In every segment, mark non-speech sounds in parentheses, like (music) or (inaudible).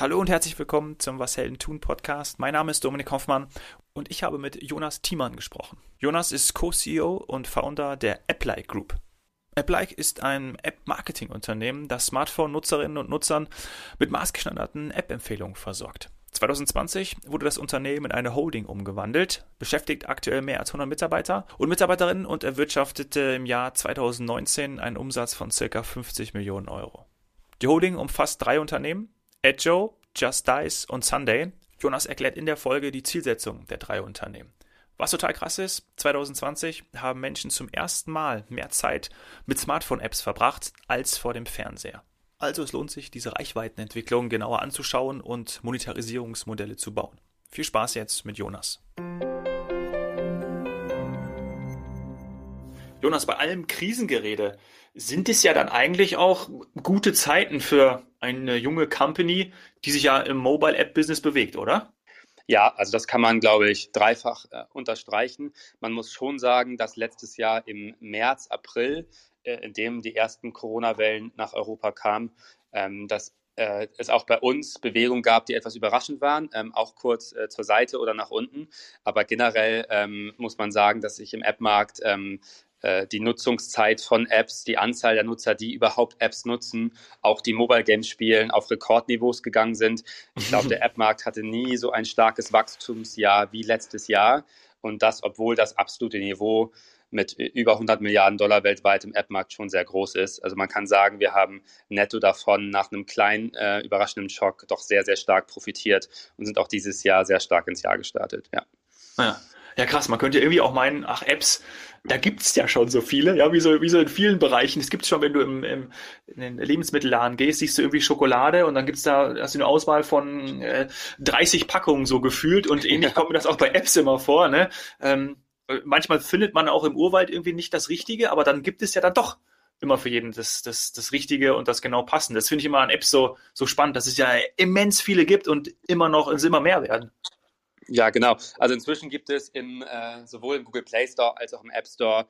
Hallo und herzlich willkommen zum Was Helden tun Podcast. Mein Name ist Dominik Hoffmann und ich habe mit Jonas Thiemann gesprochen. Jonas ist Co-CEO und Founder der AppLike Group. AppLike ist ein App-Marketing-Unternehmen, das Smartphone-Nutzerinnen und Nutzern mit maßgeschneiderten App-Empfehlungen versorgt. 2020 wurde das Unternehmen in eine Holding umgewandelt, beschäftigt aktuell mehr als 100 Mitarbeiter und Mitarbeiterinnen und erwirtschaftete im Jahr 2019 einen Umsatz von ca. 50 Millionen Euro. Die Holding umfasst drei Unternehmen, Edjo, Just Dice und Sunday. Jonas erklärt in der Folge die Zielsetzung der drei Unternehmen. Was total krass ist, 2020 haben Menschen zum ersten Mal mehr Zeit mit Smartphone-Apps verbracht als vor dem Fernseher. Also es lohnt sich, diese Reichweitenentwicklung genauer anzuschauen und Monetarisierungsmodelle zu bauen. Viel Spaß jetzt mit Jonas. Jonas, bei allem Krisengerede sind es ja dann eigentlich auch gute Zeiten für eine junge Company, die sich ja im Mobile App Business bewegt, oder? Ja, also das kann man, glaube ich, dreifach äh, unterstreichen. Man muss schon sagen, dass letztes Jahr im März, April, äh, in dem die ersten Corona-Wellen nach Europa kamen, ähm, dass äh, es auch bei uns Bewegungen gab, die etwas überraschend waren, ähm, auch kurz äh, zur Seite oder nach unten. Aber generell ähm, muss man sagen, dass sich im App-Markt ähm, äh, die Nutzungszeit von Apps, die Anzahl der Nutzer, die überhaupt Apps nutzen, auch die Mobile Games spielen, auf Rekordniveaus gegangen sind. Ich glaube, der (laughs) App-Markt hatte nie so ein starkes Wachstumsjahr wie letztes Jahr. Und das, obwohl das absolute Niveau mit über 100 Milliarden Dollar weltweit im App-Markt schon sehr groß ist. Also man kann sagen, wir haben netto davon nach einem kleinen äh, überraschenden Schock doch sehr, sehr stark profitiert und sind auch dieses Jahr sehr stark ins Jahr gestartet. Ja. Ja, ja krass. Man könnte irgendwie auch meinen, ach, Apps, da gibt's ja schon so viele, ja, wie so, wie so in vielen Bereichen. Es gibt schon, wenn du im, im, in den Lebensmittelladen gehst, siehst du irgendwie Schokolade und dann gibt's da, hast du eine Auswahl von äh, 30 Packungen so gefühlt und (laughs) ähnlich ja. kommt mir das auch bei Apps immer vor, ne? Ähm, manchmal findet man auch im Urwald irgendwie nicht das Richtige, aber dann gibt es ja dann doch immer für jeden das, das, das Richtige und das genau passende. Das finde ich immer an Apps so, so spannend, dass es ja immens viele gibt und immer noch es immer mehr werden. Ja, genau. Also inzwischen gibt es im, äh, sowohl im Google Play Store als auch im App Store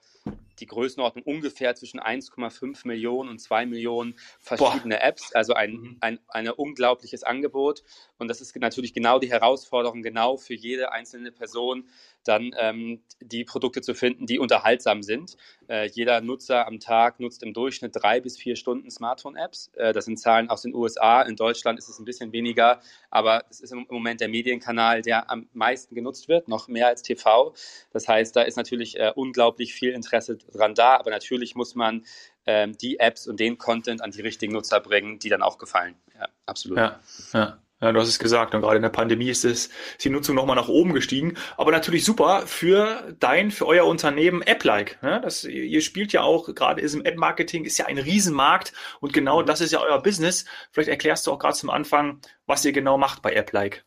die Größenordnung ungefähr zwischen 1,5 Millionen und 2 Millionen verschiedene Boah. Apps, also ein, mhm. ein, ein unglaubliches Angebot. Und das ist natürlich genau die Herausforderung, genau für jede einzelne Person dann ähm, die Produkte zu finden, die unterhaltsam sind. Äh, jeder Nutzer am Tag nutzt im Durchschnitt drei bis vier Stunden Smartphone-Apps. Äh, das sind Zahlen aus den USA. In Deutschland ist es ein bisschen weniger, aber es ist im Moment der Medienkanal, der am meisten genutzt wird, noch mehr als TV. Das heißt, da ist natürlich äh, unglaublich viel Interesse dran da, aber natürlich muss man ähm, die Apps und den Content an die richtigen Nutzer bringen, die dann auch gefallen. Ja, absolut. Ja, ja. Ja, du hast es gesagt, und gerade in der Pandemie ist, es, ist die Nutzung nochmal nach oben gestiegen. Aber natürlich super für dein, für euer Unternehmen App-like. Ne? Das, ihr spielt ja auch, gerade ist im App-Marketing, ist ja ein Riesenmarkt und genau mhm. das ist ja euer Business. Vielleicht erklärst du auch gerade zum Anfang, was ihr genau macht bei App-like.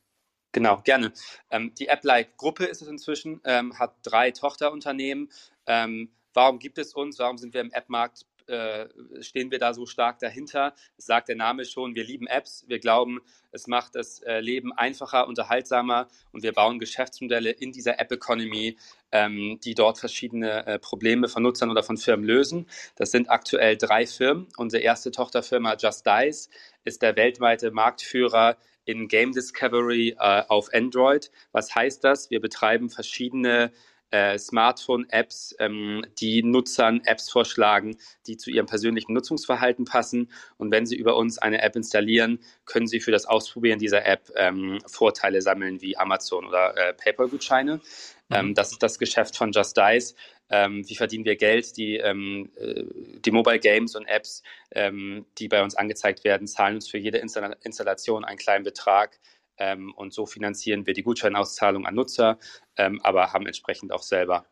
Genau, gerne. Ähm, die App-like-Gruppe ist es inzwischen, ähm, hat drei Tochterunternehmen. Ähm, warum gibt es uns? Warum sind wir im App-Markt äh, stehen wir da so stark dahinter. Das sagt der Name schon, wir lieben Apps. Wir glauben, es macht das äh, Leben einfacher, unterhaltsamer und wir bauen Geschäftsmodelle in dieser App-Economy, ähm, die dort verschiedene äh, Probleme von Nutzern oder von Firmen lösen. Das sind aktuell drei Firmen. Unsere erste Tochterfirma Just Dice ist der weltweite Marktführer in Game Discovery äh, auf Android. Was heißt das? Wir betreiben verschiedene äh, Smartphone-Apps, ähm, die Nutzern Apps vorschlagen, die zu ihrem persönlichen Nutzungsverhalten passen. Und wenn sie über uns eine App installieren, können sie für das Ausprobieren dieser App ähm, Vorteile sammeln wie Amazon oder äh, PayPal-Gutscheine. Mhm. Ähm, das ist das Geschäft von Just Dice. Ähm, wie verdienen wir Geld? Die, ähm, äh, die Mobile Games und Apps, ähm, die bei uns angezeigt werden, zahlen uns für jede Install Installation einen kleinen Betrag. Ähm, und so finanzieren wir die Gutscheinauszahlung an Nutzer, ähm, aber haben entsprechend auch selber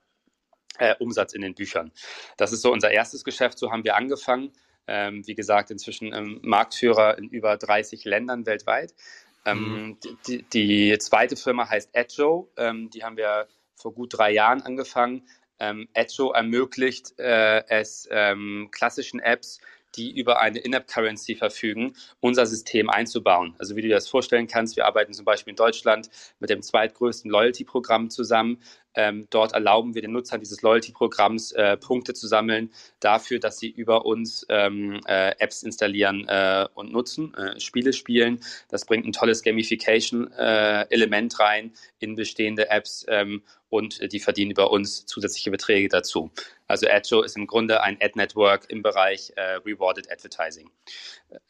äh, Umsatz in den Büchern. Das ist so unser erstes Geschäft, so haben wir angefangen. Ähm, wie gesagt, inzwischen ähm, Marktführer in über 30 Ländern weltweit. Ähm, mhm. Die, die, zweite Firma heißt Edjo, ähm, die haben wir vor gut drei Jahren angefangen. Ähm, Edjo ermöglicht äh, es klassischen Apps die über eine In-App-Currency verfügen, unser System einzubauen. Also wie du dir das vorstellen kannst, wir arbeiten zum Beispiel in Deutschland mit dem zweitgrößten Loyalty-Programm zusammen. Ähm, dort erlauben wir den Nutzern dieses Loyalty-Programms äh, Punkte zu sammeln dafür, dass sie über uns ähm, äh, Apps installieren äh, und nutzen, äh, Spiele spielen. Das bringt ein tolles Gamification-Element äh, rein in bestehende Apps ähm, und die verdienen über uns zusätzliche Beträge dazu. Also AdJo ist im Grunde ein Ad-Network im Bereich äh, Rewarded Advertising.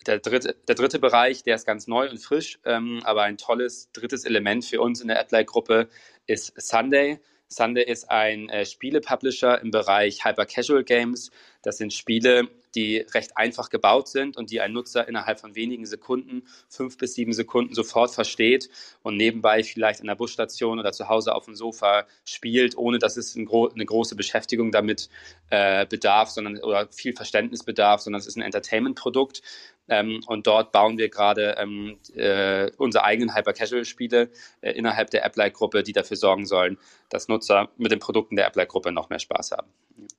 Der dritte, der dritte Bereich, der ist ganz neu und frisch, ähm, aber ein tolles drittes Element für uns in der AdLike-Gruppe ist Sunday. Sunday ist ein äh, Spiele-Publisher im Bereich Hyper-Casual Games. Das sind Spiele, die recht einfach gebaut sind und die ein Nutzer innerhalb von wenigen Sekunden, fünf bis sieben Sekunden sofort versteht und nebenbei vielleicht an der Busstation oder zu Hause auf dem Sofa spielt, ohne dass es ein gro eine große Beschäftigung damit äh, bedarf, sondern oder viel Verständnis bedarf, sondern es ist ein Entertainment-Produkt. Ähm, und dort bauen wir gerade ähm, äh, unsere eigenen Hyper-Casual-Spiele äh, innerhalb der App-Like-Gruppe, die dafür sorgen sollen, dass Nutzer mit den Produkten der App-Like-Gruppe noch mehr Spaß haben.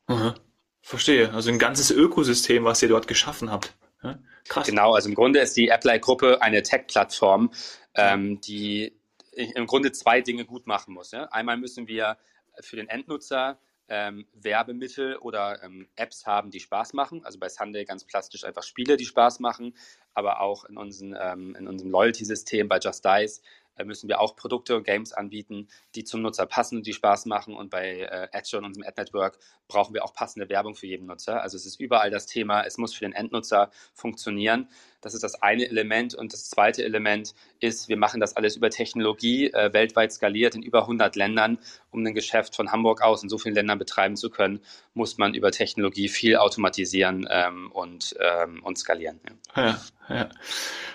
Mhm. Verstehe. Also ein ganzes Ökosystem, was ihr dort geschaffen habt. Ja? Krass. Genau, also im Grunde ist die Apply-Gruppe eine Tech-Plattform, ähm, die im Grunde zwei Dinge gut machen muss. Ja? Einmal müssen wir für den Endnutzer ähm, Werbemittel oder ähm, Apps haben, die Spaß machen. Also bei Sunday ganz plastisch einfach Spiele, die Spaß machen, aber auch in, unseren, ähm, in unserem Loyalty-System bei Just Dice müssen wir auch Produkte und Games anbieten, die zum Nutzer passen und die Spaß machen. Und bei äh, Azure und unserem Ad-Network brauchen wir auch passende Werbung für jeden Nutzer. Also es ist überall das Thema, es muss für den Endnutzer funktionieren. Das ist das eine Element. Und das zweite Element ist, wir machen das alles über Technologie, äh, weltweit skaliert in über 100 Ländern. Um ein Geschäft von Hamburg aus in so vielen Ländern betreiben zu können, muss man über Technologie viel automatisieren ähm, und, ähm, und skalieren. Ja. Ja, ja.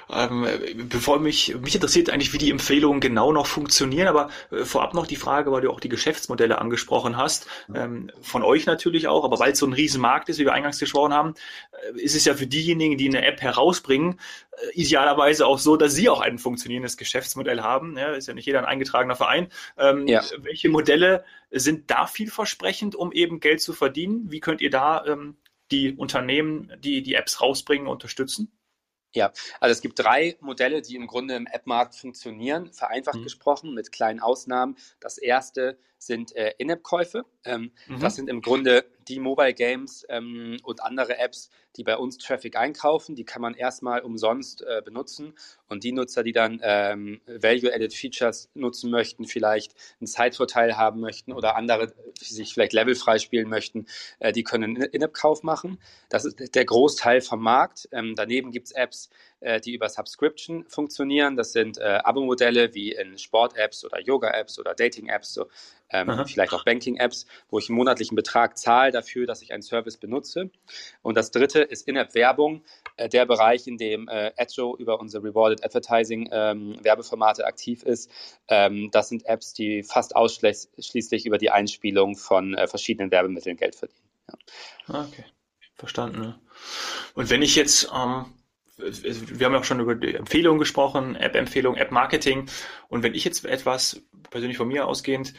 Ähm, bevor mich, mich interessiert eigentlich, wie die Empfehlungen genau noch funktionieren, aber äh, vorab noch die Frage, weil du auch die Geschäftsmodelle angesprochen hast, ähm, von euch natürlich auch, aber weil es so ein Riesenmarkt ist, wie wir eingangs gesprochen haben, äh, ist es ja für diejenigen, die eine App herausbringen, äh, idealerweise auch so, dass sie auch ein funktionierendes Geschäftsmodell haben. Ja, ist ja nicht jeder ein eingetragener Verein. Ähm, ja. Welche Modelle sind da vielversprechend, um eben Geld zu verdienen? Wie könnt ihr da ähm, die Unternehmen, die die Apps rausbringen, unterstützen? Ja, also es gibt drei Modelle, die im Grunde im App-Markt funktionieren, vereinfacht mhm. gesprochen, mit kleinen Ausnahmen. Das erste sind äh, In-App-Käufe. Ähm, mhm. Das sind im Grunde die Mobile Games ähm, und andere Apps, die bei uns Traffic einkaufen. Die kann man erstmal umsonst äh, benutzen. Und die Nutzer, die dann ähm, Value-Added Features nutzen möchten, vielleicht einen Zeitvorteil haben möchten oder andere sich vielleicht levelfrei spielen möchten, äh, die können In-App-Kauf machen. Das ist der Großteil vom Markt. Ähm, daneben gibt es Apps, äh, die über Subscription funktionieren. Das sind äh, Abo-Modelle wie in Sport-Apps oder Yoga-Apps oder Dating-Apps, so, ähm, vielleicht auch Banking-Apps, wo ich einen monatlichen Betrag zahle dafür, dass ich einen Service benutze. Und das dritte ist In-App-Werbung, äh, der Bereich, in dem äh, Adjo über unsere Rewarded Advertising ähm, Werbeformate aktiv ist. Ähm, das sind Apps, die fast ausschließlich über die Einspielung von äh, verschiedenen Werbemitteln Geld verdienen. Ja. Ah, okay, verstanden. Und wenn ich jetzt ähm, wir haben ja auch schon über die Empfehlungen gesprochen, App-Empfehlung, App-Marketing. Und wenn ich jetzt etwas persönlich von mir ausgehend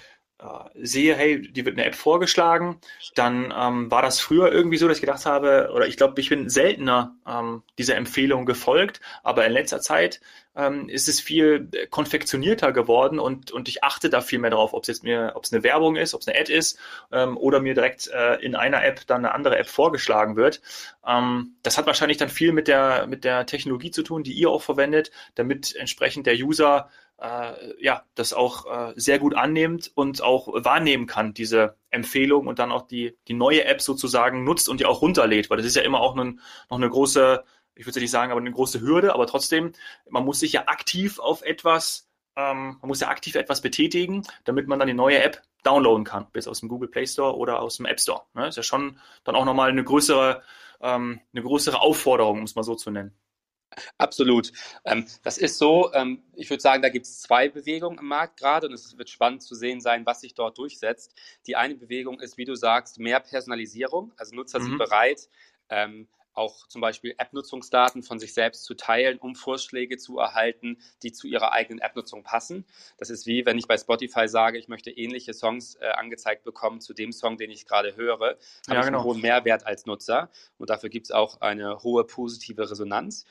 sehe, hey, die wird eine App vorgeschlagen, dann ähm, war das früher irgendwie so, dass ich gedacht habe, oder ich glaube, ich bin seltener ähm, dieser Empfehlung gefolgt, aber in letzter Zeit ähm, ist es viel konfektionierter geworden und, und ich achte da viel mehr drauf, ob es jetzt mir, ob es eine Werbung ist, ob es eine Ad ist ähm, oder mir direkt äh, in einer App dann eine andere App vorgeschlagen wird. Ähm, das hat wahrscheinlich dann viel mit der, mit der Technologie zu tun, die ihr auch verwendet, damit entsprechend der User äh, ja, das auch äh, sehr gut annimmt und auch wahrnehmen kann, diese Empfehlung und dann auch die, die neue App sozusagen nutzt und die auch runterlädt, weil das ist ja immer auch ein, noch eine große, ich würde nicht sagen, aber eine große Hürde, aber trotzdem, man muss sich ja aktiv auf etwas, ähm, man muss ja aktiv etwas betätigen, damit man dann die neue App downloaden kann, bis aus dem Google Play Store oder aus dem App Store. Ne? Ist ja schon dann auch nochmal eine größere, ähm, eine größere Aufforderung, um es mal so zu nennen. Absolut. Ähm, das ist so, ähm, ich würde sagen, da gibt es zwei Bewegungen im Markt gerade und es wird spannend zu sehen sein, was sich dort durchsetzt. Die eine Bewegung ist, wie du sagst, mehr Personalisierung. Also Nutzer mhm. sind bereit, ähm, auch zum Beispiel App-Nutzungsdaten von sich selbst zu teilen, um Vorschläge zu erhalten, die zu ihrer eigenen App-Nutzung passen. Das ist wie, wenn ich bei Spotify sage, ich möchte ähnliche Songs äh, angezeigt bekommen zu dem Song, den ich gerade höre, habe ja, ich genau. einen hohen Mehrwert als Nutzer und dafür gibt es auch eine hohe positive Resonanz.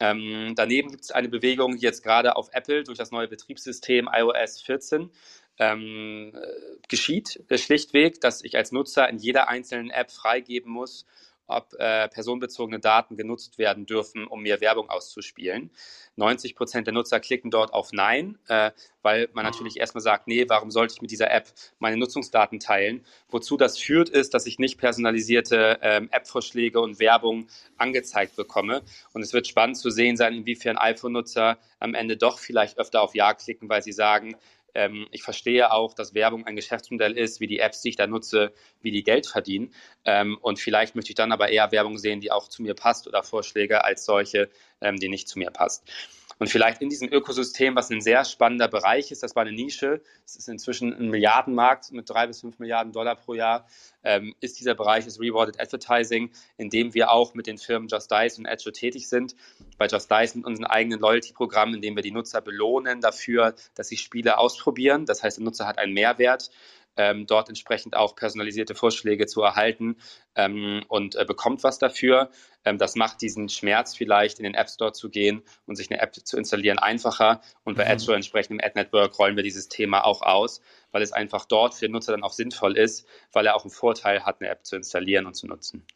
Ähm, daneben gibt es eine Bewegung jetzt gerade auf Apple durch das neue Betriebssystem iOS 14 ähm, äh, geschieht, schlichtweg, dass ich als Nutzer in jeder einzelnen App freigeben muss, ob äh, personenbezogene Daten genutzt werden dürfen, um mir Werbung auszuspielen. 90 Prozent der Nutzer klicken dort auf Nein, äh, weil man natürlich erstmal sagt, nee, warum sollte ich mit dieser App meine Nutzungsdaten teilen? Wozu das führt, ist, dass ich nicht personalisierte ähm, App-Vorschläge und Werbung angezeigt bekomme. Und es wird spannend zu sehen sein, inwiefern iPhone-Nutzer am Ende doch vielleicht öfter auf Ja klicken, weil sie sagen, ähm, ich verstehe auch, dass Werbung ein Geschäftsmodell ist, wie die Apps, die ich da nutze, wie die Geld verdienen. Ähm, und vielleicht möchte ich dann aber eher Werbung sehen, die auch zu mir passt oder Vorschläge als solche, ähm, die nicht zu mir passt. Und vielleicht in diesem Ökosystem, was ein sehr spannender Bereich ist, das war eine Nische, es ist inzwischen ein Milliardenmarkt mit drei bis fünf Milliarden Dollar pro Jahr, ähm, ist dieser Bereich des Rewarded Advertising, in dem wir auch mit den Firmen Just Dice und Edge tätig sind. Bei Just Dice mit unserem eigenen Loyalty-Programm, in dem wir die Nutzer belohnen dafür, dass sie Spiele ausprobieren. Das heißt, der Nutzer hat einen Mehrwert ähm, dort entsprechend auch personalisierte Vorschläge zu erhalten ähm, und äh, bekommt was dafür. Ähm, das macht diesen Schmerz vielleicht in den App Store zu gehen und sich eine App zu installieren einfacher. Und bei mhm. Azure entsprechend im Ad Network rollen wir dieses Thema auch aus, weil es einfach dort für den Nutzer dann auch sinnvoll ist, weil er auch einen Vorteil hat, eine App zu installieren und zu nutzen.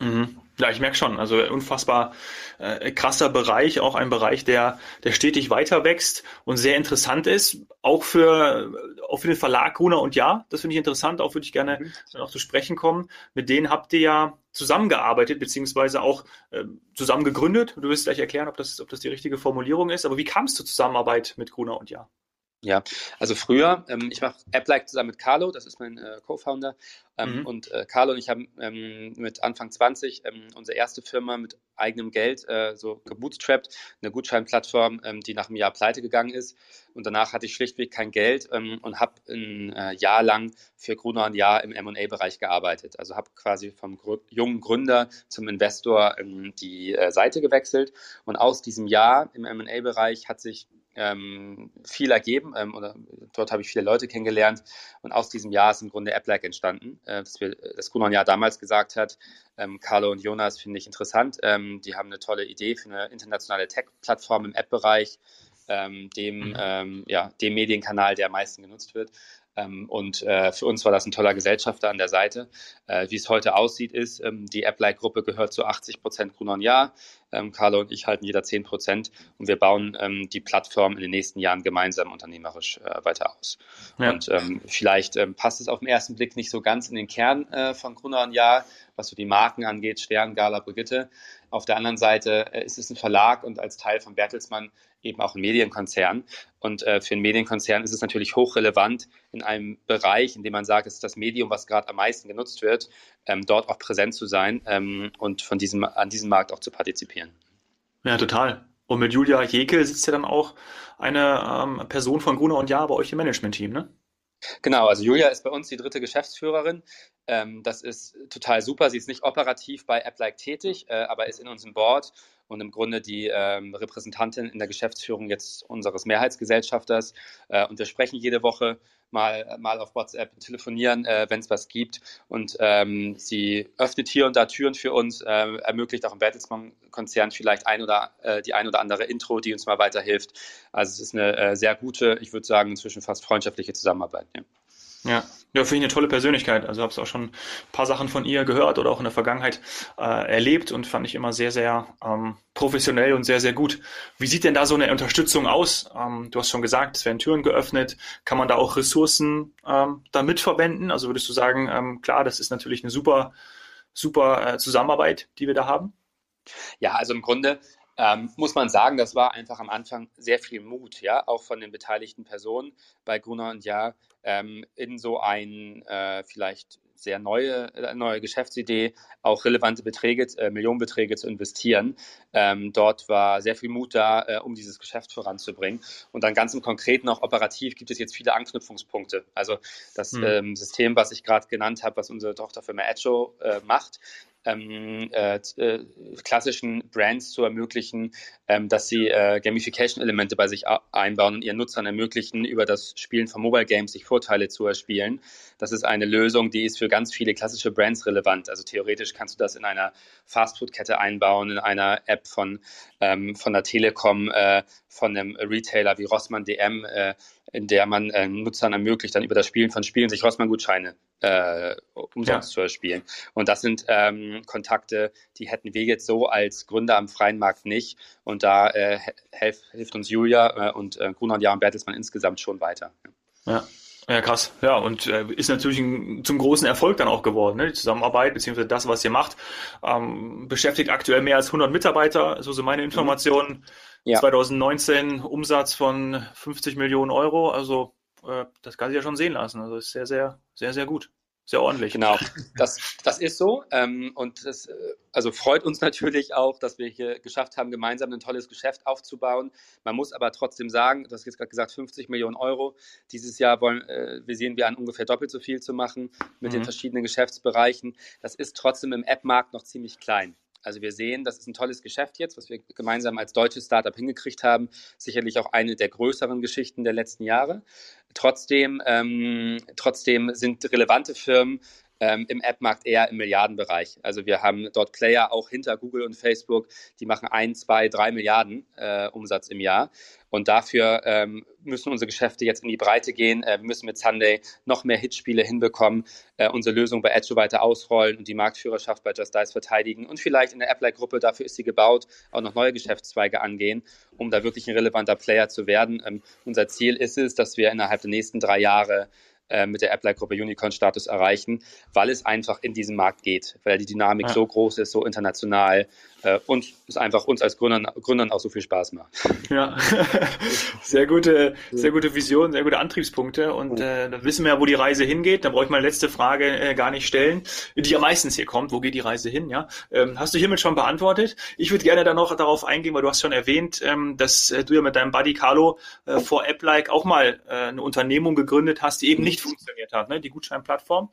Mhm. Ja, ich merke schon. Also unfassbar äh, krasser Bereich, auch ein Bereich, der, der stetig weiter wächst und sehr interessant ist. Auch für, auch für den Verlag Gruner und Ja. Das finde ich interessant. Auch würde ich gerne mhm. noch zu sprechen kommen. Mit denen habt ihr ja zusammengearbeitet, beziehungsweise auch äh, zusammen gegründet. Du wirst gleich erklären, ob das, ob das die richtige Formulierung ist. Aber wie kam es zur Zusammenarbeit mit Gruner und Ja? Ja, also früher, ähm, ich mache AppLike zusammen mit Carlo, das ist mein äh, Co-Founder. Ähm, mhm. Und äh, Carlo und ich haben ähm, mit Anfang 20 ähm, unsere erste Firma mit eigenem Geld äh, so gebootstrapped, eine Gutscheinplattform, ähm, die nach einem Jahr pleite gegangen ist. Und danach hatte ich schlichtweg kein Geld ähm, und habe ein äh, Jahr lang für Gruner und Jahr im M&A-Bereich gearbeitet. Also habe quasi vom Gr jungen Gründer zum Investor die äh, Seite gewechselt. Und aus diesem Jahr im M&A-Bereich hat sich ähm, viel ergeben ähm, oder dort habe ich viele Leute kennengelernt. Und aus diesem Jahr ist im Grunde AppLike entstanden, äh, dass wir das Kunon ja damals gesagt hat, ähm, Carlo und Jonas finde ich interessant, ähm, die haben eine tolle Idee für eine internationale Tech-Plattform im App-Bereich, ähm, dem, mhm. ähm, ja, dem Medienkanal, der am meisten genutzt wird und äh, für uns war das ein toller Gesellschafter an der Seite. Äh, wie es heute aussieht, ist, ähm, die Applike-Gruppe gehört zu 80 Prozent Grunon Ja. Ähm, Carlo und ich halten jeder 10 Prozent und wir bauen ähm, die Plattform in den nächsten Jahren gemeinsam unternehmerisch äh, weiter aus. Ja. Und ähm, vielleicht ähm, passt es auf den ersten Blick nicht so ganz in den Kern von Grunon Ja, was so die Marken angeht, Stern, Gala, Brigitte. Auf der anderen Seite äh, ist es ein Verlag und als Teil von Bertelsmann eben auch ein Medienkonzern. Und äh, für einen Medienkonzern ist es natürlich hochrelevant, in einem Bereich, in dem man sagt, es ist das Medium, was gerade am meisten genutzt wird, ähm, dort auch präsent zu sein ähm, und von diesem, an diesem Markt auch zu partizipieren. Ja, total. Und mit Julia Jekel sitzt ja dann auch eine ähm, Person von Gruner und Jahr bei euch im Management-Team, ne? Genau, also Julia ist bei uns die dritte Geschäftsführerin. Ähm, das ist total super. Sie ist nicht operativ bei AppLike tätig, äh, aber ist in unserem Board und im Grunde die ähm, Repräsentantin in der Geschäftsführung jetzt unseres Mehrheitsgesellschafters. Äh, und wir sprechen jede Woche mal, mal auf WhatsApp, telefonieren, äh, wenn es was gibt. Und ähm, sie öffnet hier und da Türen für uns, äh, ermöglicht auch im Bertelsmann-Konzern vielleicht ein oder äh, die ein oder andere Intro, die uns mal weiterhilft. Also es ist eine äh, sehr gute, ich würde sagen, inzwischen fast freundschaftliche Zusammenarbeit. Ja. Ja, ja, finde ich eine tolle Persönlichkeit. Also habe es auch schon ein paar Sachen von ihr gehört oder auch in der Vergangenheit äh, erlebt und fand ich immer sehr, sehr ähm, professionell und sehr, sehr gut. Wie sieht denn da so eine Unterstützung aus? Ähm, du hast schon gesagt, es werden Türen geöffnet. Kann man da auch Ressourcen ähm, da mitverwenden? Also würdest du sagen, ähm, klar, das ist natürlich eine super, super äh, Zusammenarbeit, die wir da haben? Ja, also im Grunde ähm, muss man sagen, das war einfach am Anfang sehr viel Mut, ja, auch von den beteiligten Personen bei Gruner und Ja, ähm, in so ein äh, vielleicht sehr neue, äh, neue Geschäftsidee auch relevante Beträge, äh, Millionenbeträge zu investieren. Ähm, dort war sehr viel Mut da, äh, um dieses Geschäft voranzubringen. Und dann ganz im Konkreten auch operativ gibt es jetzt viele Anknüpfungspunkte. Also das mhm. ähm, System, was ich gerade genannt habe, was unsere Tochterfirma Edjo äh, macht, ähm, äh, äh, klassischen Brands zu ermöglichen, ähm, dass sie äh, Gamification-Elemente bei sich einbauen und ihren Nutzern ermöglichen, über das Spielen von Mobile Games sich Vorteile zu erspielen. Das ist eine Lösung, die ist für ganz viele klassische Brands relevant. Also theoretisch kannst du das in einer Fastfood-Kette einbauen, in einer App von, ähm, von der Telekom, äh, von einem Retailer wie Rossmann DM, äh, in der man äh, Nutzern ermöglicht, dann über das Spielen von Spielen sich Rossmann-Gutscheine äh, umsonst ja. zu erspielen. Und das sind ähm, Kontakte, die hätten wir jetzt so als Gründer am freien Markt nicht. Und da äh, helf, hilft uns Julia äh, und äh, Gruner und Jan Bertelsmann insgesamt schon weiter. Ja. Ja, krass. Ja, und äh, ist natürlich ein, zum großen Erfolg dann auch geworden. Ne? Die Zusammenarbeit, beziehungsweise das, was ihr macht, ähm, beschäftigt aktuell mehr als 100 Mitarbeiter, so sind meine Informationen. Ja. 2019 Umsatz von 50 Millionen Euro, also äh, das kann sich ja schon sehen lassen. Also ist sehr, sehr, sehr, sehr gut sehr ordentlich. Genau, das, das ist so. Ähm, und das äh, also freut uns natürlich auch, dass wir hier geschafft haben, gemeinsam ein tolles Geschäft aufzubauen. Man muss aber trotzdem sagen, du hast jetzt gerade gesagt, 50 Millionen Euro. Dieses Jahr wollen, äh, visieren wir an, ungefähr doppelt so viel zu machen mit mhm. den verschiedenen Geschäftsbereichen. Das ist trotzdem im App-Markt noch ziemlich klein. Also wir sehen, das ist ein tolles Geschäft jetzt, was wir gemeinsam als deutsches Startup hingekriegt haben. Sicherlich auch eine der größeren Geschichten der letzten Jahre. Trotzdem, ähm, trotzdem sind relevante Firmen ähm, im App-Markt eher im Milliardenbereich. Also wir haben dort Player auch hinter Google und Facebook, die machen ein, zwei, drei Milliarden äh, Umsatz im Jahr. Und dafür ähm, müssen unsere Geschäfte jetzt in die Breite gehen. Äh, wir müssen mit Sunday noch mehr Hitspiele hinbekommen, äh, unsere Lösung bei Edge weiter ausrollen und die Marktführerschaft bei Just Dice verteidigen und vielleicht in der Apply-Gruppe, dafür ist sie gebaut, auch noch neue Geschäftszweige angehen, um da wirklich ein relevanter Player zu werden. Ähm, unser Ziel ist es, dass wir innerhalb der nächsten drei Jahre äh, mit der Apply-Gruppe Unicorn-Status erreichen, weil es einfach in diesem Markt geht, weil die Dynamik ja. so groß ist, so international äh, und es einfach uns als Gründern, Gründern auch so viel Spaß macht. Ja, (laughs) sehr gute, sehr gute Vision, sehr gute Antriebspunkte und äh, dann wissen wir ja, wo die Reise hingeht. Dann brauche ich meine letzte Frage äh, gar nicht stellen, die ja meistens hier kommt. Wo geht die Reise hin? Ja, ähm, hast du hiermit schon beantwortet? Ich würde gerne dann noch darauf eingehen, weil du hast schon erwähnt, ähm, dass äh, du ja mit deinem Buddy Carlo äh, vor AppLike auch mal eine Unternehmung gegründet hast, die eben nicht funktioniert hat, ne? die Gutscheinplattform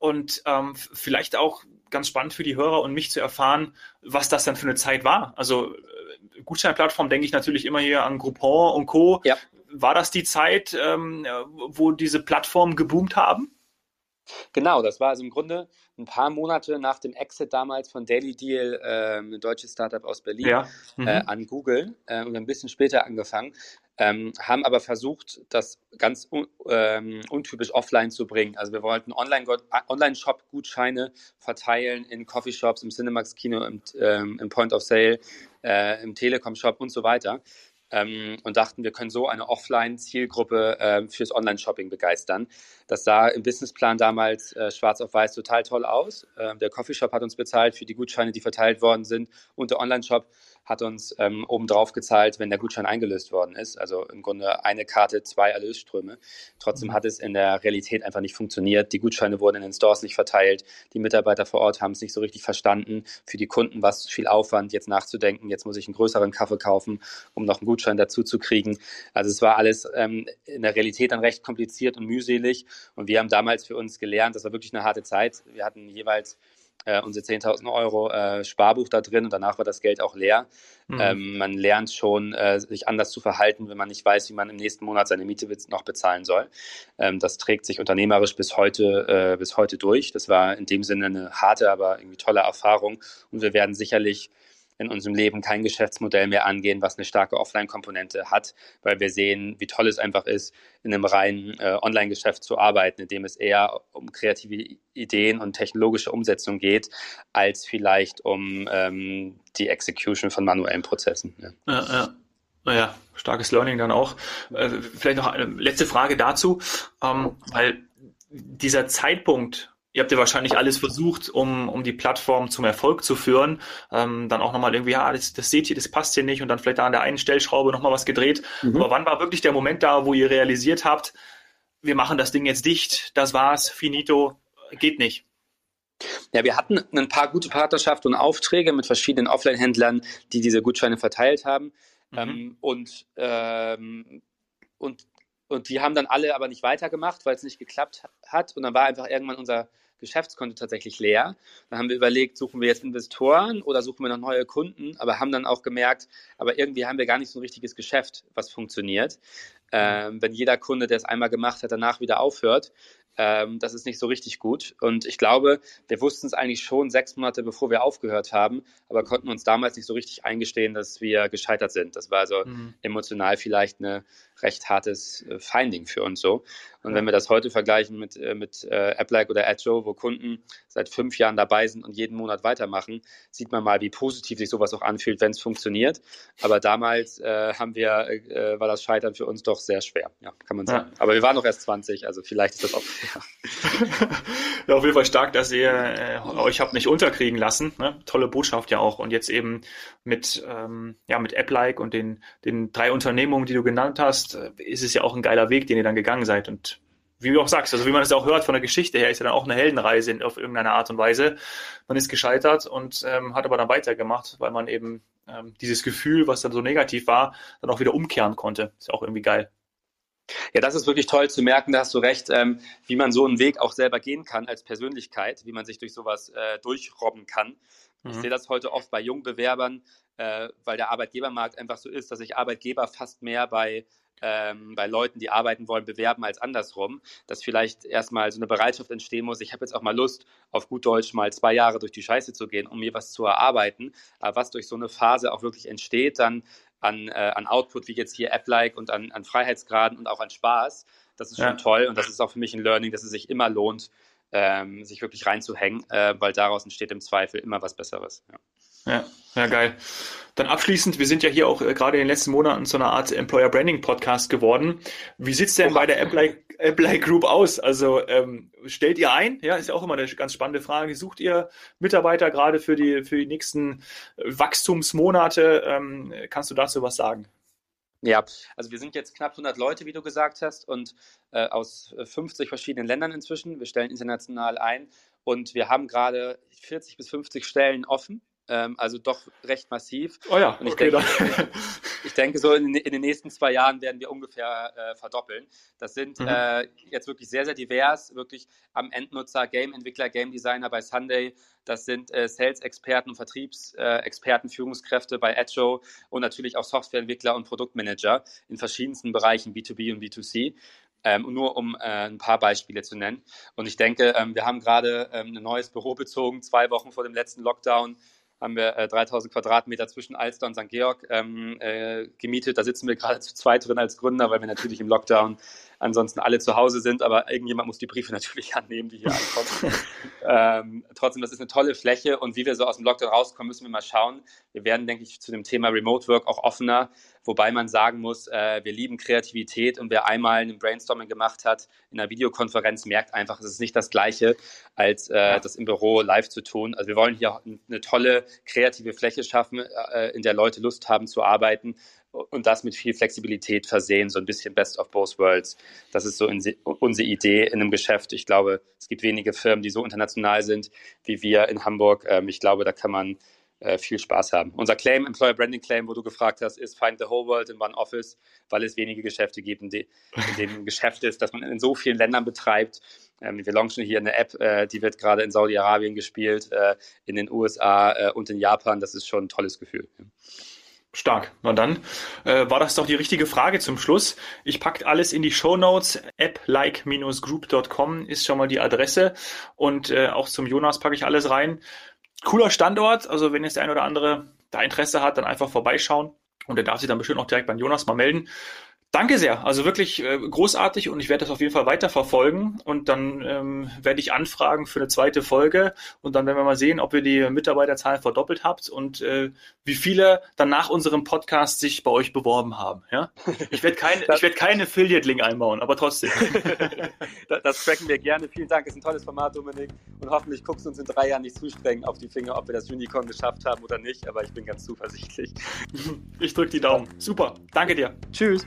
und ähm, vielleicht auch ganz spannend für die Hörer und mich zu erfahren, was das dann für eine Zeit war. Also äh, Gutscheinplattform denke ich natürlich immer hier an Groupon und Co. Ja. War das die Zeit, ähm, wo diese Plattformen geboomt haben? Genau, das war also im Grunde ein paar Monate nach dem Exit damals von Daily Deal, äh, ein deutsches Startup aus Berlin, ja. mhm. äh, an Google äh, und ein bisschen später angefangen ähm, haben aber versucht, das ganz ähm, untypisch offline zu bringen. Also wir wollten Online-Shop-Gutscheine verteilen in Coffeeshops, im Cinemax-Kino, im, ähm, im Point of Sale, äh, im Telekom-Shop und so weiter ähm, und dachten, wir können so eine Offline-Zielgruppe äh, fürs Online-Shopping begeistern. Das sah im Businessplan damals äh, schwarz auf weiß total toll aus. Äh, der Coffeeshop hat uns bezahlt für die Gutscheine, die verteilt worden sind und der Online-Shop hat uns ähm, obendrauf gezahlt, wenn der Gutschein eingelöst worden ist. Also im Grunde eine Karte, zwei Erlösströme. Trotzdem mhm. hat es in der Realität einfach nicht funktioniert. Die Gutscheine wurden in den Stores nicht verteilt. Die Mitarbeiter vor Ort haben es nicht so richtig verstanden. Für die Kunden war es viel Aufwand, jetzt nachzudenken. Jetzt muss ich einen größeren Kaffee kaufen, um noch einen Gutschein dazu zu kriegen. Also es war alles ähm, in der Realität dann recht kompliziert und mühselig. Und wir haben damals für uns gelernt, das war wirklich eine harte Zeit. Wir hatten jeweils äh, unsere 10.000 Euro äh, Sparbuch da drin und danach war das Geld auch leer. Mhm. Ähm, man lernt schon, äh, sich anders zu verhalten, wenn man nicht weiß, wie man im nächsten Monat seine Miete noch bezahlen soll. Ähm, das trägt sich unternehmerisch bis heute, äh, bis heute durch. Das war in dem Sinne eine harte, aber irgendwie tolle Erfahrung und wir werden sicherlich in unserem Leben kein Geschäftsmodell mehr angehen, was eine starke Offline-Komponente hat, weil wir sehen, wie toll es einfach ist, in einem reinen äh, Online-Geschäft zu arbeiten, in dem es eher um kreative Ideen und technologische Umsetzung geht, als vielleicht um ähm, die Execution von manuellen Prozessen. Ja, ja. ja. Naja, starkes Learning dann auch. Äh, vielleicht noch eine letzte Frage dazu, ähm, weil dieser Zeitpunkt, ihr habt ja wahrscheinlich alles versucht, um, um die Plattform zum Erfolg zu führen. Ähm, dann auch nochmal irgendwie, ja, das, das seht ihr, das passt hier nicht und dann vielleicht da an der einen Stellschraube nochmal was gedreht. Mhm. Aber wann war wirklich der Moment da, wo ihr realisiert habt, wir machen das Ding jetzt dicht, das war's, finito, geht nicht? Ja, wir hatten ein paar gute Partnerschaften und Aufträge mit verschiedenen Offline-Händlern, die diese Gutscheine verteilt haben. Mhm. Ähm, und, ähm, und und die haben dann alle aber nicht weitergemacht, weil es nicht geklappt hat. Und dann war einfach irgendwann unser Geschäftskonto tatsächlich leer. Dann haben wir überlegt, suchen wir jetzt Investoren oder suchen wir noch neue Kunden, aber haben dann auch gemerkt, aber irgendwie haben wir gar nicht so ein richtiges Geschäft, was funktioniert. Ähm, wenn jeder Kunde, der es einmal gemacht hat, danach wieder aufhört, ähm, das ist nicht so richtig gut. Und ich glaube, wir wussten es eigentlich schon sechs Monate, bevor wir aufgehört haben, aber konnten uns damals nicht so richtig eingestehen, dass wir gescheitert sind. Das war also mhm. emotional vielleicht eine recht hartes äh, Finding für uns so. Und ja. wenn wir das heute vergleichen mit, äh, mit äh, AppLike oder Adjo, wo Kunden seit fünf Jahren dabei sind und jeden Monat weitermachen, sieht man mal, wie positiv sich sowas auch anfühlt, wenn es funktioniert. Aber damals äh, haben wir, äh, war das Scheitern für uns doch sehr schwer, ja, kann man sagen. Ja. Aber wir waren noch erst 20, also vielleicht ist das auch. (laughs) Ja, auf jeden Fall stark, dass ihr äh, euch habt nicht unterkriegen lassen. Ne? Tolle Botschaft ja auch. Und jetzt eben mit, ähm, ja, mit AppLike und den, den drei Unternehmungen, die du genannt hast, äh, ist es ja auch ein geiler Weg, den ihr dann gegangen seid. Und wie du auch sagst, also wie man es auch hört von der Geschichte her, ist ja dann auch eine Heldenreise auf irgendeine Art und Weise. Man ist gescheitert und ähm, hat aber dann weitergemacht, weil man eben ähm, dieses Gefühl, was dann so negativ war, dann auch wieder umkehren konnte. Ist ja auch irgendwie geil. Ja, das ist wirklich toll zu merken, da hast du recht, ähm, wie man so einen Weg auch selber gehen kann als Persönlichkeit, wie man sich durch sowas äh, durchrobben kann. Mhm. Ich sehe das heute oft bei jungen Bewerbern, äh, weil der Arbeitgebermarkt einfach so ist, dass sich Arbeitgeber fast mehr bei ähm, bei Leuten, die arbeiten wollen, bewerben als andersrum, dass vielleicht erstmal so eine Bereitschaft entstehen muss, ich habe jetzt auch mal Lust, auf gut Deutsch mal zwei Jahre durch die Scheiße zu gehen, um mir was zu erarbeiten. Aber was durch so eine Phase auch wirklich entsteht, dann an, äh, an Output, wie jetzt hier App-like und an, an Freiheitsgraden und auch an Spaß, das ist schon ja. toll und das ist auch für mich ein Learning, dass es sich immer lohnt, ähm, sich wirklich reinzuhängen, äh, weil daraus entsteht im Zweifel immer was Besseres. Ja. Ja, ja, geil. Dann abschließend, wir sind ja hier auch äh, gerade in den letzten Monaten zu einer Art Employer Branding Podcast geworden. Wie sieht's denn bei der Apply, Apply Group aus? Also ähm, stellt ihr ein? Ja, ist ja auch immer eine ganz spannende Frage. Sucht ihr Mitarbeiter gerade für die, für die nächsten Wachstumsmonate? Ähm, kannst du dazu was sagen? Ja, also wir sind jetzt knapp 100 Leute, wie du gesagt hast, und äh, aus 50 verschiedenen Ländern inzwischen. Wir stellen international ein und wir haben gerade 40 bis 50 Stellen offen ähm, also doch recht massiv. Oh ja, und ich, okay, denke, (laughs) ich denke, so in, in, den nächsten zwei Jahren werden wir ungefähr äh, verdoppeln. Das sind mhm. äh, jetzt wirklich sehr, sehr divers, wirklich am Endnutzer, Game-Entwickler, Game-Designer bei Sunday. Das sind äh, Sales-Experten, Vertriebsexperten, Führungskräfte bei Edjo und natürlich auch Softwareentwickler und Produktmanager in verschiedensten Bereichen B2B und B2C. Ähm, nur um äh, ein paar Beispiele zu nennen. Und ich denke, ähm, wir haben gerade ähm, ein neues Büro bezogen, zwei Wochen vor dem letzten Lockdown haben wir äh, 3000 Quadratmeter zwischen Alster und St. Georg ähm, äh, gemietet. Da sitzen wir gerade zu zweit drin als Gründer, weil wir natürlich im Lockdown ansonsten alle zu Hause sind, aber irgendjemand muss die Briefe (laughs) natürlich annehmen, die hier ankommen. ähm, trotzdem, das ist eine tolle Fläche und wie wir so aus dem Lockdown rauskommen, müssen wir mal schauen. Wir werden, denke ich, zu dem Thema Remote Work auch offener, wobei man sagen muss, äh, wir lieben Kreativität und wer einmal ein Brainstorming gemacht hat in einer Videokonferenz, merkt einfach, es ist nicht das Gleiche, als äh, das im Büro live zu tun. Also wir wollen hier eine tolle kreative Fläche schaffen, äh, in der Leute Lust haben zu arbeiten und das mit viel Flexibilität versehen, so ein bisschen Best of Both Worlds. Das ist so unsere Idee in einem Geschäft. Ich glaube, es gibt wenige Firmen, die so international sind wie wir in Hamburg. Ähm, ich glaube, da kann man äh, viel Spaß haben. Unser Claim, Employer Branding Claim, wo du gefragt hast, ist Find the whole world in one office, weil es wenige Geschäfte gibt, in, de in dem Geschäft ist, dass man in so vielen Ländern betreibt. Ähm, wir launchen hier eine App, äh, die wird gerade in Saudi-Arabien gespielt, äh, in den USA und in Japan. Das ist schon ein tolles Gefühl. Stark. Na dann äh, war das doch die richtige Frage zum Schluss. Ich packe alles in die Show Notes. applike-group.com ist schon mal die Adresse und äh, auch zum Jonas packe ich alles rein. Cooler Standort. Also wenn jetzt der ein oder andere da Interesse hat, dann einfach vorbeischauen und er darf sich dann bestimmt auch direkt beim Jonas mal melden. Danke sehr. Also wirklich äh, großartig und ich werde das auf jeden Fall weiterverfolgen und dann ähm, werde ich anfragen für eine zweite Folge und dann werden wir mal sehen, ob ihr die Mitarbeiterzahlen verdoppelt habt und äh, wie viele dann nach unserem Podcast sich bei euch beworben haben. Ja? Ich werde kein, (laughs) ich werde keinen Affiliate-Link einbauen, aber trotzdem. (laughs) das tracken wir gerne. Vielen Dank, ist ein tolles Format, Dominik. Und hoffentlich guckst du uns in drei Jahren nicht zu streng auf die Finger, ob wir das Unicorn geschafft haben oder nicht, aber ich bin ganz zuversichtlich. Ich drücke die Daumen. Super. Danke dir. Tschüss.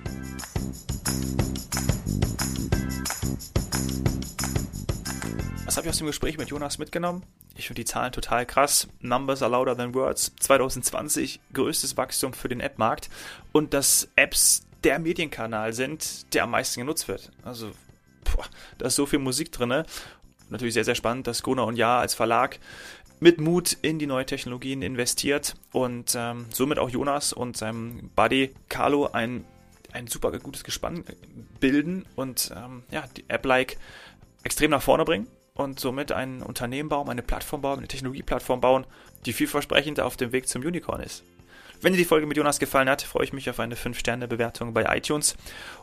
Was habe ich aus dem Gespräch mit Jonas mitgenommen? Ich finde die Zahlen total krass. Numbers are louder than words. 2020 größtes Wachstum für den App-Markt und dass Apps der Medienkanal sind, der am meisten genutzt wird. Also, boah, da ist so viel Musik drin natürlich sehr, sehr spannend, dass Gruner und Jahr als Verlag mit Mut in die neuen Technologien investiert und ähm, somit auch Jonas und seinem Buddy Carlo ein, ein super gutes Gespann bilden und ähm, ja, die App-like extrem nach vorne bringen und somit ein Unternehmen bauen, eine Plattform bauen, eine Technologieplattform bauen, die vielversprechend auf dem Weg zum Unicorn ist. Wenn dir die Folge mit Jonas gefallen hat, freue ich mich auf eine 5-Sterne-Bewertung bei iTunes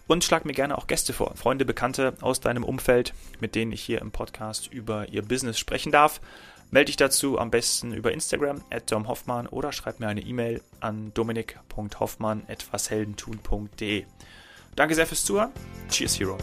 und schlag mir gerne auch Gäste vor, Freunde, Bekannte aus deinem Umfeld, mit denen ich hier im Podcast über ihr Business sprechen darf. Melde dich dazu am besten über Instagram at domhoffmann oder schreib mir eine E-Mail an dominik.hoffmann.washeldentun.de. Danke sehr fürs Zuhören. Cheers, Hero.